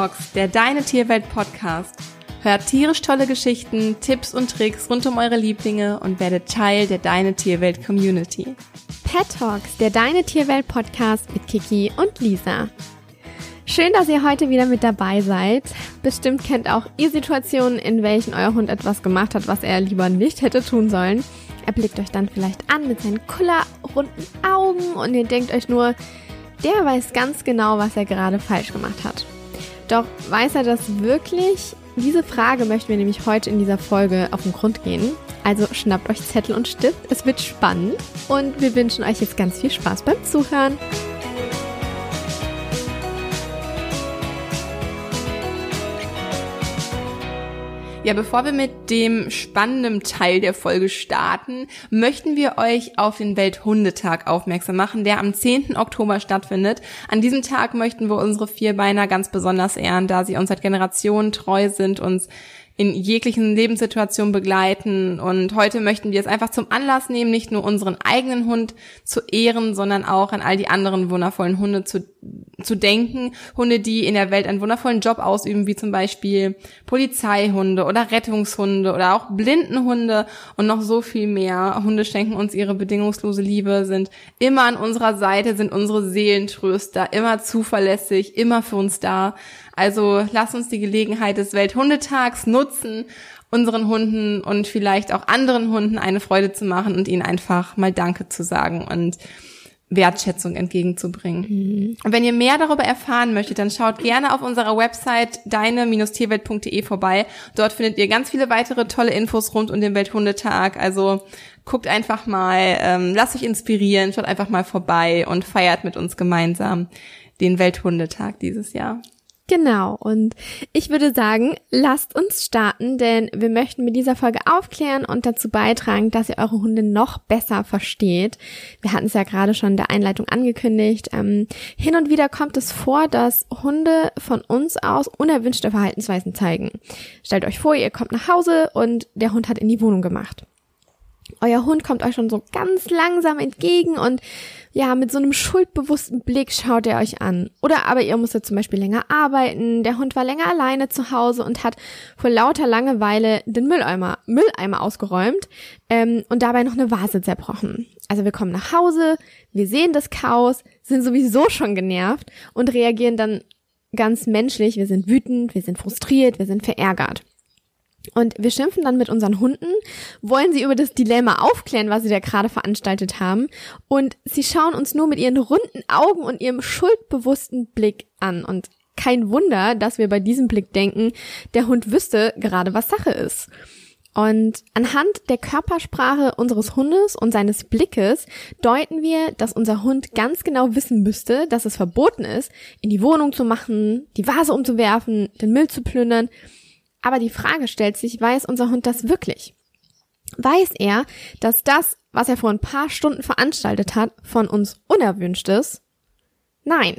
Talks, der Deine Tierwelt Podcast. Hört tierisch tolle Geschichten, Tipps und Tricks rund um eure Lieblinge und werdet Teil der Deine Tierwelt Community. Pet Talks, der Deine Tierwelt Podcast mit Kiki und Lisa. Schön, dass ihr heute wieder mit dabei seid. Bestimmt kennt auch ihr Situationen, in welchen euer Hund etwas gemacht hat, was er lieber nicht hätte tun sollen. Er blickt euch dann vielleicht an mit seinen kullerrunden Augen und ihr denkt euch nur, der weiß ganz genau, was er gerade falsch gemacht hat. Doch weiß er das wirklich? Diese Frage möchten wir nämlich heute in dieser Folge auf den Grund gehen. Also schnappt euch Zettel und Stift, es wird spannend und wir wünschen euch jetzt ganz viel Spaß beim Zuhören. Ja, bevor wir mit dem spannenden Teil der Folge starten, möchten wir euch auf den Welthundetag aufmerksam machen, der am 10. Oktober stattfindet. An diesem Tag möchten wir unsere Vierbeiner ganz besonders ehren, da sie uns seit Generationen treu sind, uns in jeglichen Lebenssituationen begleiten. Und heute möchten wir es einfach zum Anlass nehmen, nicht nur unseren eigenen Hund zu ehren, sondern auch an all die anderen wundervollen Hunde zu, zu denken. Hunde, die in der Welt einen wundervollen Job ausüben, wie zum Beispiel Polizeihunde oder Rettungshunde oder auch Blindenhunde und noch so viel mehr. Hunde schenken uns ihre bedingungslose Liebe, sind immer an unserer Seite, sind unsere Seelentröster, immer zuverlässig, immer für uns da. Also lass uns die Gelegenheit des Welthundetags nutzen, unseren Hunden und vielleicht auch anderen Hunden eine Freude zu machen und ihnen einfach mal Danke zu sagen und Wertschätzung entgegenzubringen. Mhm. Und wenn ihr mehr darüber erfahren möchtet, dann schaut gerne auf unserer Website deine-tierwelt.de vorbei. Dort findet ihr ganz viele weitere tolle Infos rund um den Welthundetag. Also guckt einfach mal, ähm, lasst euch inspirieren, schaut einfach mal vorbei und feiert mit uns gemeinsam den Welthundetag dieses Jahr. Genau, und ich würde sagen, lasst uns starten, denn wir möchten mit dieser Folge aufklären und dazu beitragen, dass ihr eure Hunde noch besser versteht. Wir hatten es ja gerade schon in der Einleitung angekündigt. Ähm, hin und wieder kommt es vor, dass Hunde von uns aus unerwünschte Verhaltensweisen zeigen. Stellt euch vor, ihr kommt nach Hause und der Hund hat in die Wohnung gemacht. Euer Hund kommt euch schon so ganz langsam entgegen und ja, mit so einem schuldbewussten Blick schaut er euch an. Oder aber ihr musstet zum Beispiel länger arbeiten, der Hund war länger alleine zu Hause und hat vor lauter Langeweile den Mülleimer, Mülleimer ausgeräumt ähm, und dabei noch eine Vase zerbrochen. Also wir kommen nach Hause, wir sehen das Chaos, sind sowieso schon genervt und reagieren dann ganz menschlich. Wir sind wütend, wir sind frustriert, wir sind verärgert. Und wir schimpfen dann mit unseren Hunden, wollen sie über das Dilemma aufklären, was sie da gerade veranstaltet haben. Und sie schauen uns nur mit ihren runden Augen und ihrem schuldbewussten Blick an. Und kein Wunder, dass wir bei diesem Blick denken, der Hund wüsste gerade, was Sache ist. Und anhand der Körpersprache unseres Hundes und seines Blickes deuten wir, dass unser Hund ganz genau wissen müsste, dass es verboten ist, in die Wohnung zu machen, die Vase umzuwerfen, den Müll zu plündern aber die Frage stellt sich, weiß unser Hund das wirklich? Weiß er, dass das, was er vor ein paar Stunden veranstaltet hat, von uns unerwünscht ist? Nein.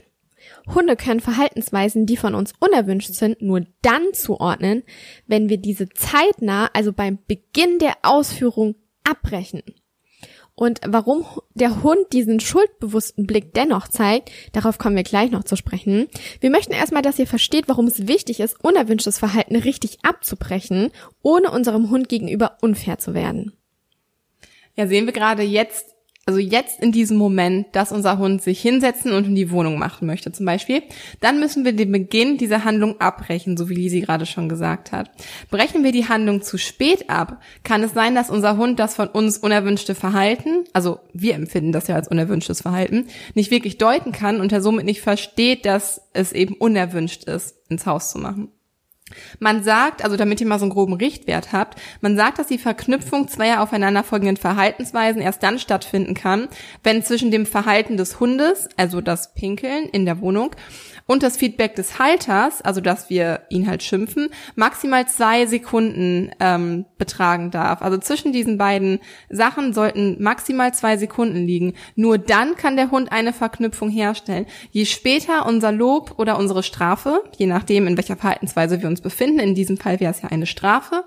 Hunde können Verhaltensweisen, die von uns unerwünscht sind, nur dann zuordnen, wenn wir diese zeitnah, also beim Beginn der Ausführung, abbrechen. Und warum der Hund diesen schuldbewussten Blick dennoch zeigt, darauf kommen wir gleich noch zu sprechen. Wir möchten erstmal, dass ihr versteht, warum es wichtig ist, unerwünschtes Verhalten richtig abzubrechen, ohne unserem Hund gegenüber unfair zu werden. Ja, sehen wir gerade jetzt also jetzt in diesem Moment, dass unser Hund sich hinsetzen und in die Wohnung machen möchte zum Beispiel, dann müssen wir den Beginn dieser Handlung abbrechen, so wie Lisi gerade schon gesagt hat. Brechen wir die Handlung zu spät ab, kann es sein, dass unser Hund das von uns unerwünschte Verhalten, also wir empfinden das ja als unerwünschtes Verhalten, nicht wirklich deuten kann und er somit nicht versteht, dass es eben unerwünscht ist, ins Haus zu machen. Man sagt, also damit ihr mal so einen groben Richtwert habt, man sagt, dass die Verknüpfung zweier aufeinanderfolgenden Verhaltensweisen erst dann stattfinden kann, wenn zwischen dem Verhalten des Hundes, also das Pinkeln in der Wohnung, und das Feedback des Halters, also dass wir ihn halt schimpfen, maximal zwei Sekunden ähm, betragen darf. Also zwischen diesen beiden Sachen sollten maximal zwei Sekunden liegen. Nur dann kann der Hund eine Verknüpfung herstellen. Je später unser Lob oder unsere Strafe, je nachdem in welcher Verhaltensweise wir uns befinden, in diesem Fall wäre es ja eine Strafe,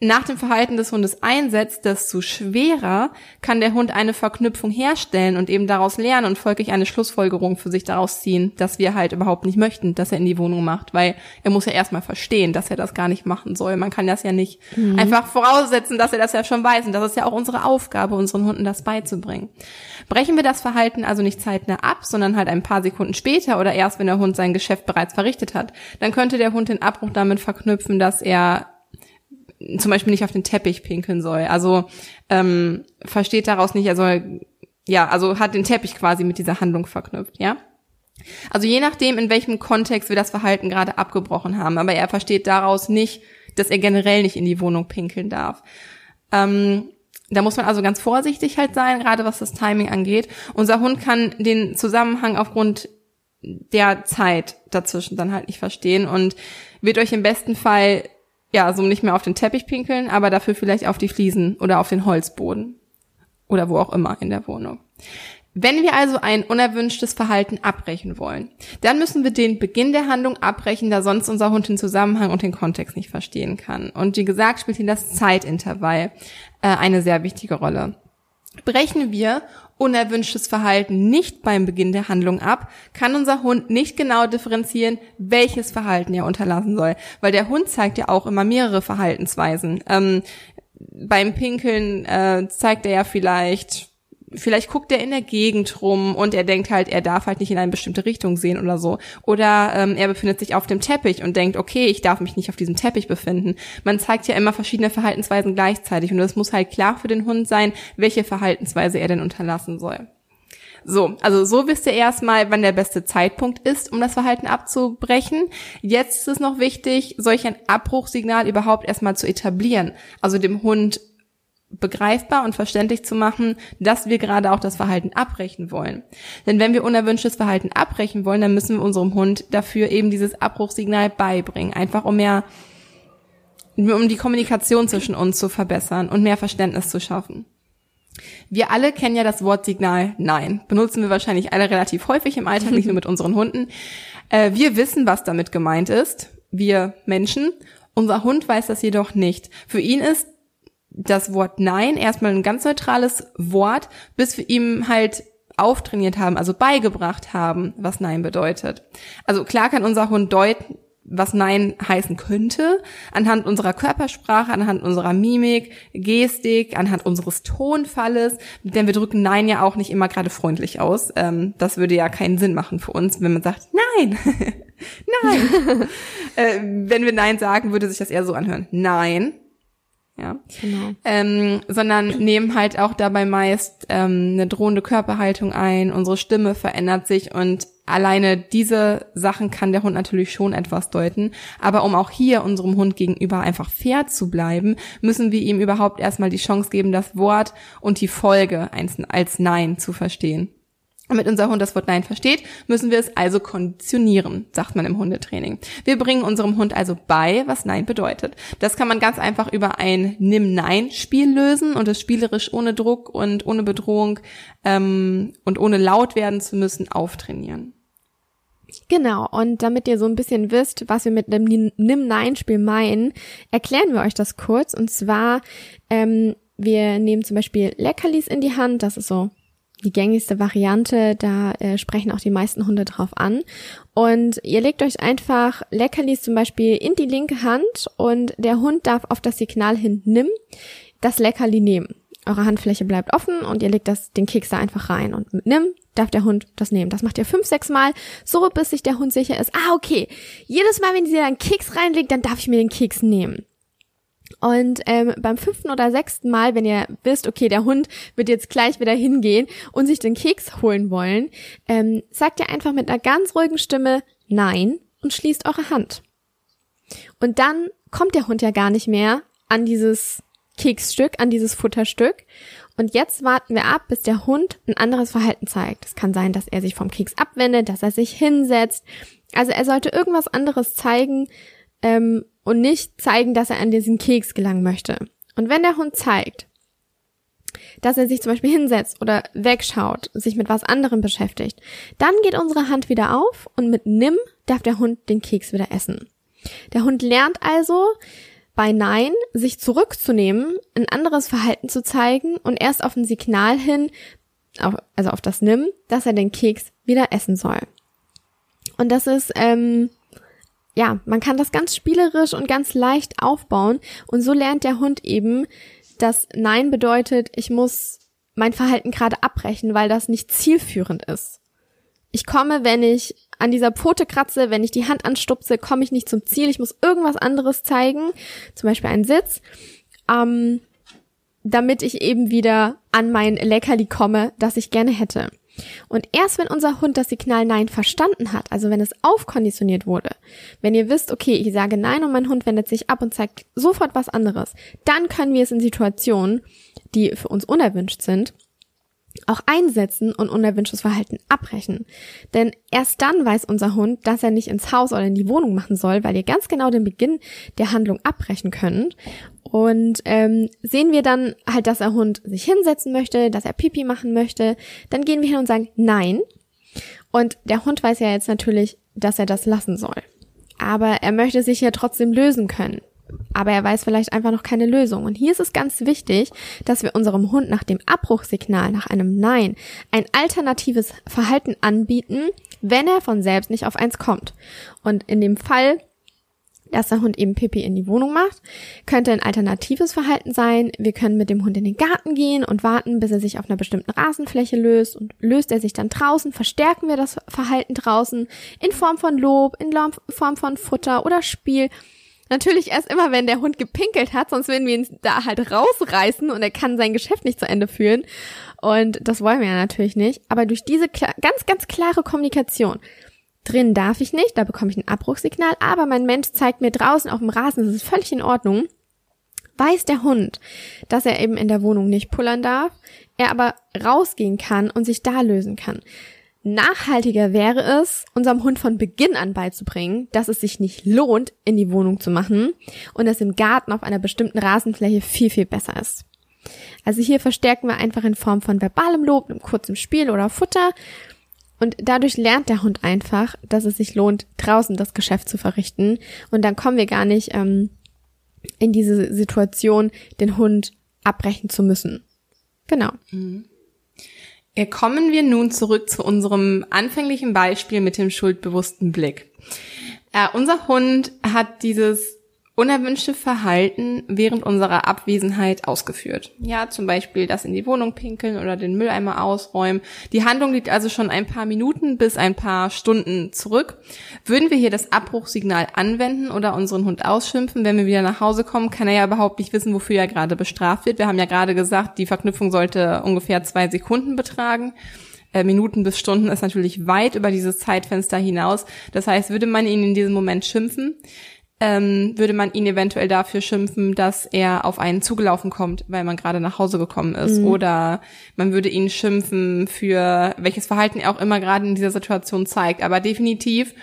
nach dem Verhalten des Hundes einsetzt, desto schwerer kann der Hund eine Verknüpfung herstellen und eben daraus lernen und folglich eine Schlussfolgerung für sich daraus ziehen, dass wir halt überhaupt nicht möchten, dass er in die Wohnung macht, weil er muss ja erstmal verstehen, dass er das gar nicht machen soll. Man kann das ja nicht mhm. einfach voraussetzen, dass er das ja schon weiß. Und das ist ja auch unsere Aufgabe, unseren Hunden das beizubringen. Brechen wir das Verhalten also nicht zeitnah ab, sondern halt ein paar Sekunden später oder erst, wenn der Hund sein Geschäft bereits verrichtet hat, dann könnte der Hund den Abbruch damit verknüpfen, dass er zum Beispiel nicht auf den Teppich pinkeln soll. Also ähm, versteht daraus nicht, er soll, ja, also hat den Teppich quasi mit dieser Handlung verknüpft, ja. Also je nachdem, in welchem Kontext wir das Verhalten gerade abgebrochen haben, aber er versteht daraus nicht, dass er generell nicht in die Wohnung pinkeln darf. Ähm, da muss man also ganz vorsichtig halt sein, gerade was das Timing angeht. Unser Hund kann den Zusammenhang aufgrund der Zeit dazwischen dann halt nicht verstehen und wird euch im besten Fall ja, so nicht mehr auf den Teppich pinkeln, aber dafür vielleicht auf die Fliesen oder auf den Holzboden oder wo auch immer in der Wohnung. Wenn wir also ein unerwünschtes Verhalten abbrechen wollen, dann müssen wir den Beginn der Handlung abbrechen, da sonst unser Hund den Zusammenhang und den Kontext nicht verstehen kann. Und wie gesagt, spielt hier das Zeitintervall äh, eine sehr wichtige Rolle. Brechen wir unerwünschtes Verhalten nicht beim Beginn der Handlung ab, kann unser Hund nicht genau differenzieren, welches Verhalten er unterlassen soll. Weil der Hund zeigt ja auch immer mehrere Verhaltensweisen. Ähm, beim Pinkeln äh, zeigt er ja vielleicht vielleicht guckt er in der Gegend rum und er denkt halt, er darf halt nicht in eine bestimmte Richtung sehen oder so. Oder ähm, er befindet sich auf dem Teppich und denkt, okay, ich darf mich nicht auf diesem Teppich befinden. Man zeigt ja immer verschiedene Verhaltensweisen gleichzeitig und es muss halt klar für den Hund sein, welche Verhaltensweise er denn unterlassen soll. So, also so wisst ihr erstmal, wann der beste Zeitpunkt ist, um das Verhalten abzubrechen. Jetzt ist es noch wichtig, solch ein Abbruchsignal überhaupt erstmal zu etablieren. Also dem Hund begreifbar und verständlich zu machen, dass wir gerade auch das Verhalten abbrechen wollen. Denn wenn wir unerwünschtes Verhalten abbrechen wollen, dann müssen wir unserem Hund dafür eben dieses Abbruchsignal beibringen. Einfach um mehr, um die Kommunikation zwischen uns zu verbessern und mehr Verständnis zu schaffen. Wir alle kennen ja das Wortsignal Nein. Benutzen wir wahrscheinlich alle relativ häufig im Alltag, nicht nur mit unseren Hunden. Äh, wir wissen, was damit gemeint ist. Wir Menschen. Unser Hund weiß das jedoch nicht. Für ihn ist das Wort Nein erstmal ein ganz neutrales Wort, bis wir ihm halt auftrainiert haben, also beigebracht haben, was Nein bedeutet. Also klar kann unser Hund deuten, was Nein heißen könnte, anhand unserer Körpersprache, anhand unserer Mimik, Gestik, anhand unseres Tonfalles, denn wir drücken Nein ja auch nicht immer gerade freundlich aus. Ähm, das würde ja keinen Sinn machen für uns, wenn man sagt Nein, Nein. äh, wenn wir Nein sagen, würde sich das eher so anhören. Nein, ja. Genau. Ähm, sondern nehmen halt auch dabei meist ähm, eine drohende Körperhaltung ein, unsere Stimme verändert sich und alleine diese Sachen kann der Hund natürlich schon etwas deuten. Aber um auch hier unserem Hund gegenüber einfach fair zu bleiben, müssen wir ihm überhaupt erstmal die Chance geben, das Wort und die Folge als Nein zu verstehen. Damit unser Hund das Wort Nein versteht, müssen wir es also konditionieren, sagt man im Hundetraining. Wir bringen unserem Hund also bei, was Nein bedeutet. Das kann man ganz einfach über ein Nimm-Nein-Spiel lösen und es spielerisch ohne Druck und ohne Bedrohung ähm, und ohne laut werden zu müssen auftrainieren. Genau, und damit ihr so ein bisschen wisst, was wir mit dem Nimm-Nein-Spiel meinen, erklären wir euch das kurz. Und zwar, ähm, wir nehmen zum Beispiel Leckerlis in die Hand, das ist so die gängigste Variante, da äh, sprechen auch die meisten Hunde drauf an. Und ihr legt euch einfach Leckerlis zum Beispiel in die linke Hand und der Hund darf auf das Signal hin nimm das Leckerli nehmen. Eure Handfläche bleibt offen und ihr legt das, den Keks da einfach rein und mit nimm darf der Hund das nehmen. Das macht ihr fünf, sechs Mal, so bis sich der Hund sicher ist. Ah, okay. Jedes Mal, wenn sie da einen Keks reinlegt, dann darf ich mir den Keks nehmen. Und ähm, beim fünften oder sechsten Mal, wenn ihr wisst, okay, der Hund wird jetzt gleich wieder hingehen und sich den Keks holen wollen, ähm, sagt ihr einfach mit einer ganz ruhigen Stimme Nein und schließt eure Hand. Und dann kommt der Hund ja gar nicht mehr an dieses Keksstück, an dieses Futterstück. Und jetzt warten wir ab, bis der Hund ein anderes Verhalten zeigt. Es kann sein, dass er sich vom Keks abwendet, dass er sich hinsetzt. Also er sollte irgendwas anderes zeigen, ähm, und nicht zeigen, dass er an diesen Keks gelangen möchte. Und wenn der Hund zeigt, dass er sich zum Beispiel hinsetzt oder wegschaut, sich mit was anderem beschäftigt, dann geht unsere Hand wieder auf und mit Nimm darf der Hund den Keks wieder essen. Der Hund lernt also, bei Nein sich zurückzunehmen, ein anderes Verhalten zu zeigen und erst auf ein Signal hin, also auf das Nimm, dass er den Keks wieder essen soll. Und das ist, ähm, ja, man kann das ganz spielerisch und ganz leicht aufbauen und so lernt der Hund eben, dass Nein bedeutet, ich muss mein Verhalten gerade abbrechen, weil das nicht zielführend ist. Ich komme, wenn ich an dieser Pfote kratze, wenn ich die Hand anstupse, komme ich nicht zum Ziel. Ich muss irgendwas anderes zeigen, zum Beispiel einen Sitz, ähm, damit ich eben wieder an mein Leckerli komme, das ich gerne hätte. Und erst wenn unser Hund das Signal Nein verstanden hat, also wenn es aufkonditioniert wurde, wenn ihr wisst, okay, ich sage Nein und mein Hund wendet sich ab und zeigt sofort was anderes, dann können wir es in Situationen, die für uns unerwünscht sind, auch einsetzen und unerwünschtes Verhalten abbrechen. Denn erst dann weiß unser Hund, dass er nicht ins Haus oder in die Wohnung machen soll, weil ihr ganz genau den Beginn der Handlung abbrechen könnt. Und ähm, sehen wir dann halt, dass der Hund sich hinsetzen möchte, dass er Pipi machen möchte, dann gehen wir hin und sagen Nein. Und der Hund weiß ja jetzt natürlich, dass er das lassen soll. Aber er möchte sich ja trotzdem lösen können aber er weiß vielleicht einfach noch keine Lösung. Und hier ist es ganz wichtig, dass wir unserem Hund nach dem Abbruchsignal, nach einem Nein, ein alternatives Verhalten anbieten, wenn er von selbst nicht auf eins kommt. Und in dem Fall, dass der Hund eben Pipi in die Wohnung macht, könnte ein alternatives Verhalten sein. Wir können mit dem Hund in den Garten gehen und warten, bis er sich auf einer bestimmten Rasenfläche löst. Und löst er sich dann draußen, verstärken wir das Verhalten draußen in Form von Lob, in Form von Futter oder Spiel Natürlich erst immer, wenn der Hund gepinkelt hat, sonst würden wir ihn da halt rausreißen und er kann sein Geschäft nicht zu Ende führen. Und das wollen wir ja natürlich nicht. Aber durch diese ganz, ganz klare Kommunikation, drin darf ich nicht, da bekomme ich ein Abbruchsignal, aber mein Mensch zeigt mir draußen auf dem Rasen, das ist völlig in Ordnung, weiß der Hund, dass er eben in der Wohnung nicht pullern darf, er aber rausgehen kann und sich da lösen kann. Nachhaltiger wäre es, unserem Hund von Beginn an beizubringen, dass es sich nicht lohnt, in die Wohnung zu machen und es im Garten auf einer bestimmten Rasenfläche viel, viel besser ist. Also hier verstärken wir einfach in Form von verbalem Lob, einem kurzen Spiel oder Futter und dadurch lernt der Hund einfach, dass es sich lohnt, draußen das Geschäft zu verrichten und dann kommen wir gar nicht ähm, in diese Situation, den Hund abbrechen zu müssen. Genau. Mhm. Kommen wir nun zurück zu unserem anfänglichen Beispiel mit dem schuldbewussten Blick. Äh, unser Hund hat dieses unerwünschte Verhalten während unserer Abwesenheit ausgeführt. Ja, zum Beispiel das in die Wohnung pinkeln oder den Mülleimer ausräumen. Die Handlung liegt also schon ein paar Minuten bis ein paar Stunden zurück. Würden wir hier das Abbruchsignal anwenden oder unseren Hund ausschimpfen, wenn wir wieder nach Hause kommen, kann er ja überhaupt nicht wissen, wofür er gerade bestraft wird. Wir haben ja gerade gesagt, die Verknüpfung sollte ungefähr zwei Sekunden betragen. Äh, Minuten bis Stunden ist natürlich weit über dieses Zeitfenster hinaus. Das heißt, würde man ihn in diesem Moment schimpfen, ähm, würde man ihn eventuell dafür schimpfen, dass er auf einen zugelaufen kommt, weil man gerade nach Hause gekommen ist. Mhm. Oder man würde ihn schimpfen für welches Verhalten er auch immer gerade in dieser Situation zeigt. Aber definitiv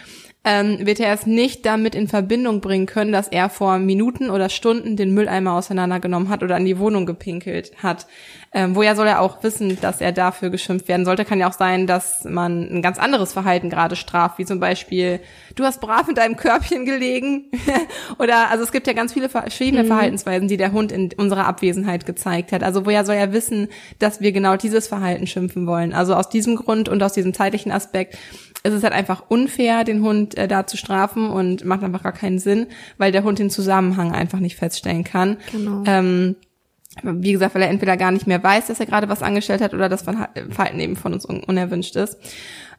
ähm, wird er es nicht damit in Verbindung bringen können, dass er vor Minuten oder Stunden den Mülleimer auseinandergenommen hat oder an die Wohnung gepinkelt hat. Ähm, woher soll er auch wissen, dass er dafür geschimpft werden sollte? Kann ja auch sein, dass man ein ganz anderes Verhalten gerade straft, wie zum Beispiel, du hast brav mit deinem Körbchen gelegen. oder, also es gibt ja ganz viele verschiedene mhm. Verhaltensweisen, die der Hund in unserer Abwesenheit gezeigt hat. Also woher soll er wissen, dass wir genau dieses Verhalten schimpfen wollen? Also aus diesem Grund und aus diesem zeitlichen Aspekt es ist halt einfach unfair, den Hund äh, da zu strafen und macht einfach gar keinen Sinn, weil der Hund den Zusammenhang einfach nicht feststellen kann. Genau. Ähm, wie gesagt, weil er entweder gar nicht mehr weiß, dass er gerade was angestellt hat oder das Verhalten eben von uns un unerwünscht ist.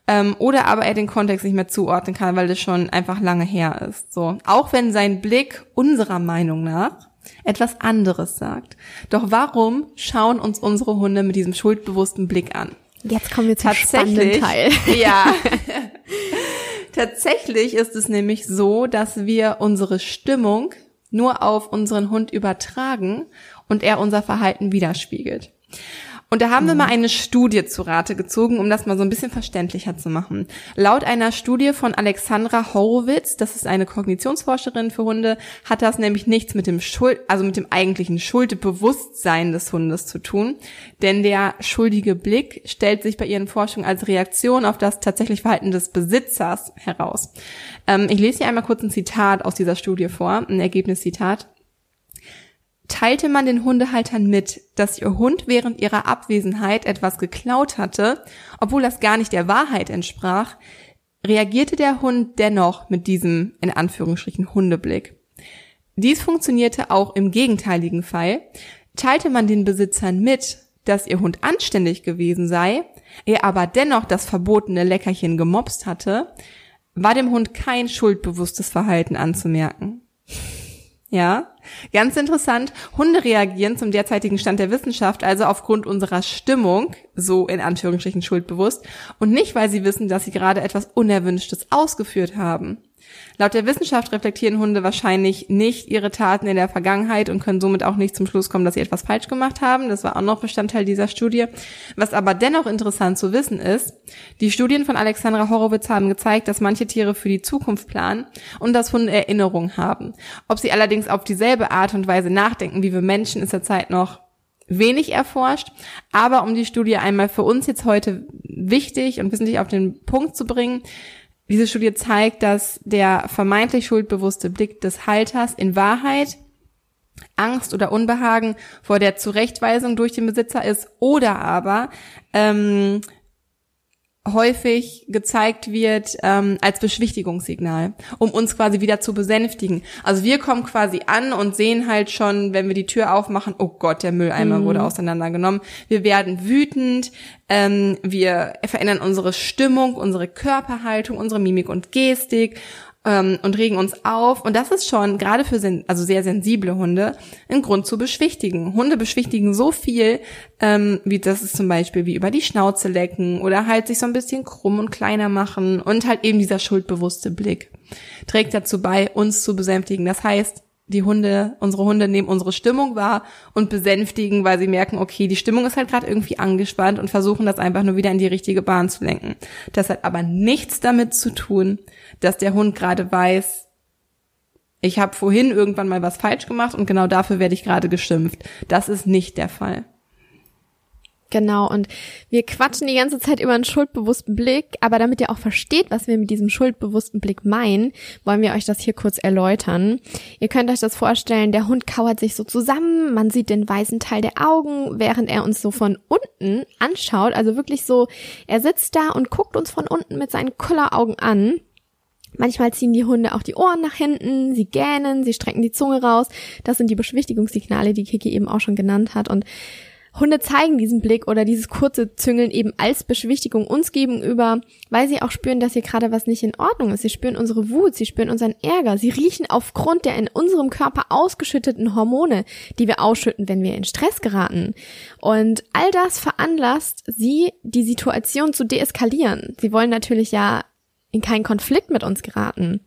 Ähm, oder aber er den Kontext nicht mehr zuordnen kann, weil das schon einfach lange her ist. So, auch wenn sein Blick unserer Meinung nach etwas anderes sagt. Doch warum schauen uns unsere Hunde mit diesem schuldbewussten Blick an? Jetzt kommen wir zum spannenden Teil. Ja. Tatsächlich ist es nämlich so, dass wir unsere Stimmung nur auf unseren Hund übertragen und er unser Verhalten widerspiegelt. Und da haben mhm. wir mal eine Studie zu Rate gezogen, um das mal so ein bisschen verständlicher zu machen. Laut einer Studie von Alexandra Horowitz, das ist eine Kognitionsforscherin für Hunde, hat das nämlich nichts mit dem Schuld, also mit dem eigentlichen Schuldbewusstsein des Hundes zu tun. Denn der schuldige Blick stellt sich bei ihren Forschungen als Reaktion auf das tatsächliche Verhalten des Besitzers heraus. Ähm, ich lese hier einmal kurz ein Zitat aus dieser Studie vor, ein Ergebniszitat. Teilte man den Hundehaltern mit, dass ihr Hund während ihrer Abwesenheit etwas geklaut hatte, obwohl das gar nicht der Wahrheit entsprach, reagierte der Hund dennoch mit diesem in Anführungsstrichen Hundeblick. Dies funktionierte auch im gegenteiligen Fall. Teilte man den Besitzern mit, dass ihr Hund anständig gewesen sei, er aber dennoch das verbotene Leckerchen gemobst hatte, war dem Hund kein schuldbewusstes Verhalten anzumerken. Ja, ganz interessant. Hunde reagieren zum derzeitigen Stand der Wissenschaft also aufgrund unserer Stimmung, so in Anführungsstrichen schuldbewusst, und nicht, weil sie wissen, dass sie gerade etwas Unerwünschtes ausgeführt haben. Laut der Wissenschaft reflektieren Hunde wahrscheinlich nicht ihre Taten in der Vergangenheit und können somit auch nicht zum Schluss kommen, dass sie etwas falsch gemacht haben. Das war auch noch Bestandteil dieser Studie. Was aber dennoch interessant zu wissen ist, die Studien von Alexandra Horowitz haben gezeigt, dass manche Tiere für die Zukunft planen und dass Hunde Erinnerungen haben. Ob sie allerdings auf dieselbe Art und Weise nachdenken wie wir Menschen, ist derzeit noch wenig erforscht. Aber um die Studie einmal für uns jetzt heute wichtig und wissentlich auf den Punkt zu bringen, diese Studie zeigt, dass der vermeintlich schuldbewusste Blick des Halters in Wahrheit Angst oder Unbehagen vor der Zurechtweisung durch den Besitzer ist oder aber ähm, häufig gezeigt wird ähm, als Beschwichtigungssignal, um uns quasi wieder zu besänftigen. Also wir kommen quasi an und sehen halt schon, wenn wir die Tür aufmachen, oh Gott, der Mülleimer mhm. wurde auseinandergenommen. Wir werden wütend, ähm, wir verändern unsere Stimmung, unsere Körperhaltung, unsere Mimik und Gestik ähm, und regen uns auf. Und das ist schon gerade für sen also sehr sensible Hunde ein Grund zu beschwichtigen. Hunde beschwichtigen so viel, ähm, wie das ist zum Beispiel wie über die Schnauze lecken oder halt sich so ein bisschen krumm und kleiner machen und halt eben dieser schuldbewusste Blick trägt dazu bei, uns zu besänftigen. Das heißt, die Hunde, unsere Hunde nehmen unsere Stimmung wahr und besänftigen, weil sie merken, okay, die Stimmung ist halt gerade irgendwie angespannt und versuchen das einfach nur wieder in die richtige Bahn zu lenken. Das hat aber nichts damit zu tun, dass der Hund gerade weiß, ich habe vorhin irgendwann mal was falsch gemacht und genau dafür werde ich gerade geschimpft. Das ist nicht der Fall. Genau, und wir quatschen die ganze Zeit über einen schuldbewussten Blick, aber damit ihr auch versteht, was wir mit diesem schuldbewussten Blick meinen, wollen wir euch das hier kurz erläutern. Ihr könnt euch das vorstellen, der Hund kauert sich so zusammen, man sieht den weißen Teil der Augen, während er uns so von unten anschaut, also wirklich so, er sitzt da und guckt uns von unten mit seinen Kulleraugen an. Manchmal ziehen die Hunde auch die Ohren nach hinten, sie gähnen, sie strecken die Zunge raus. Das sind die Beschwichtigungssignale, die Kiki eben auch schon genannt hat. Und Hunde zeigen diesen Blick oder dieses kurze Züngeln eben als Beschwichtigung uns gegenüber, weil sie auch spüren, dass hier gerade was nicht in Ordnung ist. Sie spüren unsere Wut, sie spüren unseren Ärger, sie riechen aufgrund der in unserem Körper ausgeschütteten Hormone, die wir ausschütten, wenn wir in Stress geraten. Und all das veranlasst sie, die Situation zu deeskalieren. Sie wollen natürlich ja in keinen Konflikt mit uns geraten.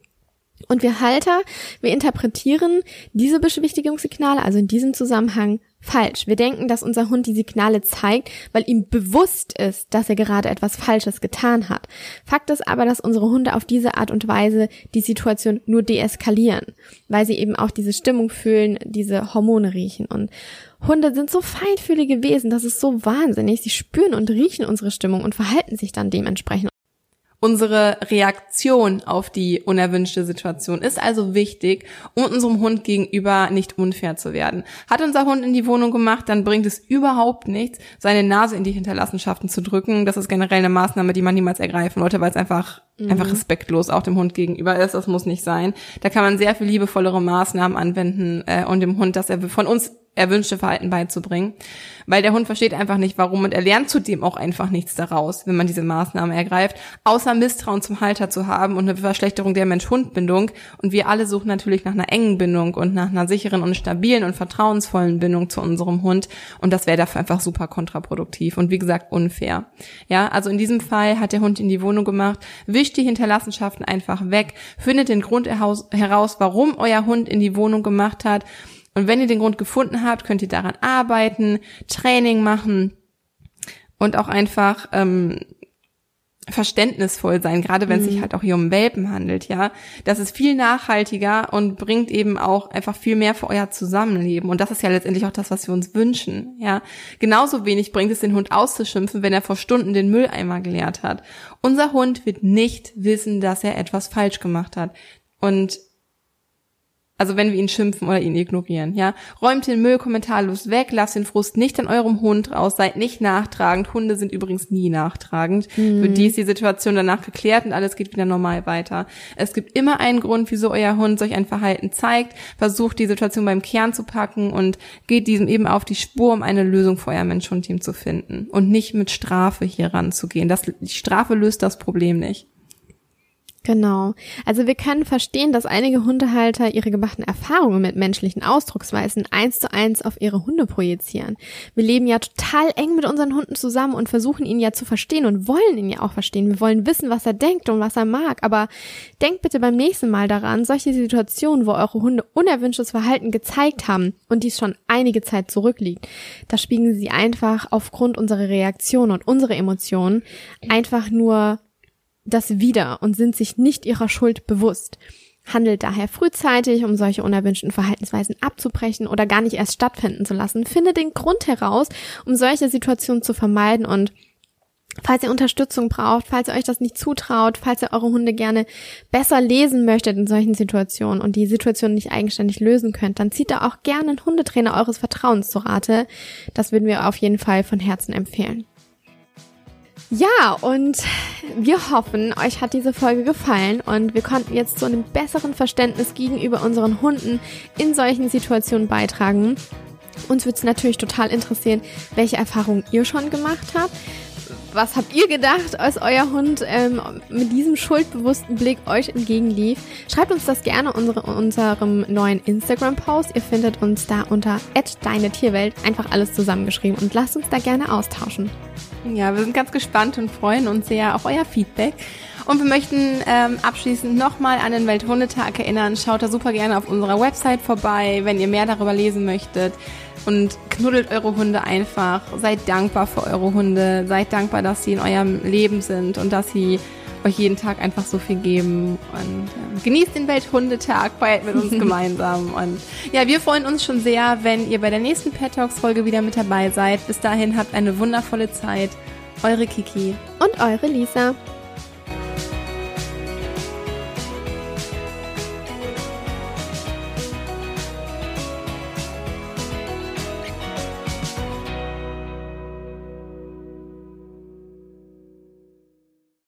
Und wir Halter, wir interpretieren diese Beschwichtigungssignale, also in diesem Zusammenhang, falsch. Wir denken, dass unser Hund die Signale zeigt, weil ihm bewusst ist, dass er gerade etwas Falsches getan hat. Fakt ist aber, dass unsere Hunde auf diese Art und Weise die Situation nur deeskalieren, weil sie eben auch diese Stimmung fühlen, diese Hormone riechen. Und Hunde sind so feinfühlige Wesen, das ist so wahnsinnig. Sie spüren und riechen unsere Stimmung und verhalten sich dann dementsprechend. Unsere Reaktion auf die unerwünschte Situation ist also wichtig, um unserem Hund gegenüber nicht unfair zu werden. Hat unser Hund in die Wohnung gemacht, dann bringt es überhaupt nichts, seine Nase in die Hinterlassenschaften zu drücken. Das ist generell eine Maßnahme, die man niemals ergreifen sollte, weil es einfach mhm. einfach respektlos auch dem Hund gegenüber ist. Das muss nicht sein. Da kann man sehr viel liebevollere Maßnahmen anwenden äh, und dem Hund, dass er von uns erwünschte Verhalten beizubringen. Weil der Hund versteht einfach nicht, warum und er lernt zudem auch einfach nichts daraus, wenn man diese Maßnahmen ergreift, außer Misstrauen zum Halter zu haben und eine Verschlechterung der Mensch-Hund-Bindung. Und wir alle suchen natürlich nach einer engen Bindung und nach einer sicheren und stabilen und vertrauensvollen Bindung zu unserem Hund. Und das wäre dafür einfach super kontraproduktiv und wie gesagt unfair. Ja, also in diesem Fall hat der Hund in die Wohnung gemacht, wischt die Hinterlassenschaften einfach weg, findet den Grund heraus, warum euer Hund in die Wohnung gemacht hat und wenn ihr den Grund gefunden habt, könnt ihr daran arbeiten, Training machen und auch einfach ähm, verständnisvoll sein, gerade wenn es sich mhm. halt auch hier um Welpen handelt, ja. Das ist viel nachhaltiger und bringt eben auch einfach viel mehr für euer Zusammenleben. Und das ist ja letztendlich auch das, was wir uns wünschen, ja. Genauso wenig bringt es den Hund auszuschimpfen, wenn er vor Stunden den Mülleimer geleert hat. Unser Hund wird nicht wissen, dass er etwas falsch gemacht hat. Und Also wenn wir ihn schimpfen oder ihn ignorieren, ja. Räumt den Müll kommentarlos weg, lasst den Frust nicht an eurem Hund raus, seid nicht nachtragend. Hunde sind übrigens nie nachtragend. Mhm. Für die ist die Situation danach geklärt und alles geht wieder normal weiter. Es gibt immer einen Grund, wieso euer Hund solch ein Verhalten zeigt. Versucht die Situation beim Kern zu packen und geht diesem eben auf die Spur, um eine Lösung für euer Mensch-Hund-Team zu finden. Und nicht mit Strafe hier ranzugehen. Das, die Strafe löst das Problem nicht. Genau. Also wir können verstehen, dass einige Hundehalter ihre gemachten Erfahrungen mit menschlichen Ausdrucksweisen eins zu eins auf ihre Hunde projizieren. Wir leben ja total eng mit unseren Hunden zusammen und versuchen ihn ja zu verstehen und wollen ihn ja auch verstehen. Wir wollen wissen, was er denkt und was er mag. Aber denkt bitte beim nächsten Mal daran, solche Situationen, wo eure Hunde unerwünschtes Verhalten gezeigt haben und dies schon einige Zeit zurückliegt, da spiegeln sie einfach aufgrund unserer Reaktion und unserer Emotionen einfach nur das wieder und sind sich nicht ihrer Schuld bewusst. Handelt daher frühzeitig, um solche unerwünschten Verhaltensweisen abzubrechen oder gar nicht erst stattfinden zu lassen. Findet den Grund heraus, um solche Situationen zu vermeiden und Falls ihr Unterstützung braucht, falls ihr euch das nicht zutraut, falls ihr eure Hunde gerne besser lesen möchtet in solchen Situationen und die Situation nicht eigenständig lösen könnt, dann zieht da auch gerne einen Hundetrainer eures Vertrauens zu Rate. Das würden wir auf jeden Fall von Herzen empfehlen. Ja, und wir hoffen, euch hat diese Folge gefallen und wir konnten jetzt zu einem besseren Verständnis gegenüber unseren Hunden in solchen Situationen beitragen. Uns würde es natürlich total interessieren, welche Erfahrungen ihr schon gemacht habt. Was habt ihr gedacht, als euer Hund ähm, mit diesem schuldbewussten Blick euch entgegenlief? Schreibt uns das gerne unsere, unserem neuen Instagram-Post. Ihr findet uns da unter deine Tierwelt einfach alles zusammengeschrieben und lasst uns da gerne austauschen. Ja, wir sind ganz gespannt und freuen uns sehr auf euer Feedback. Und wir möchten ähm, abschließend nochmal an den Welthundetag erinnern. Schaut da super gerne auf unserer Website vorbei, wenn ihr mehr darüber lesen möchtet. Und knuddelt eure Hunde einfach. Seid dankbar für eure Hunde. Seid dankbar, dass sie in eurem Leben sind und dass sie euch jeden Tag einfach so viel geben. Und äh, genießt den Welthundetag, feiert mit uns gemeinsam. Und ja, wir freuen uns schon sehr, wenn ihr bei der nächsten Pet Talks Folge wieder mit dabei seid. Bis dahin habt eine wundervolle Zeit. Eure Kiki. Und eure Lisa.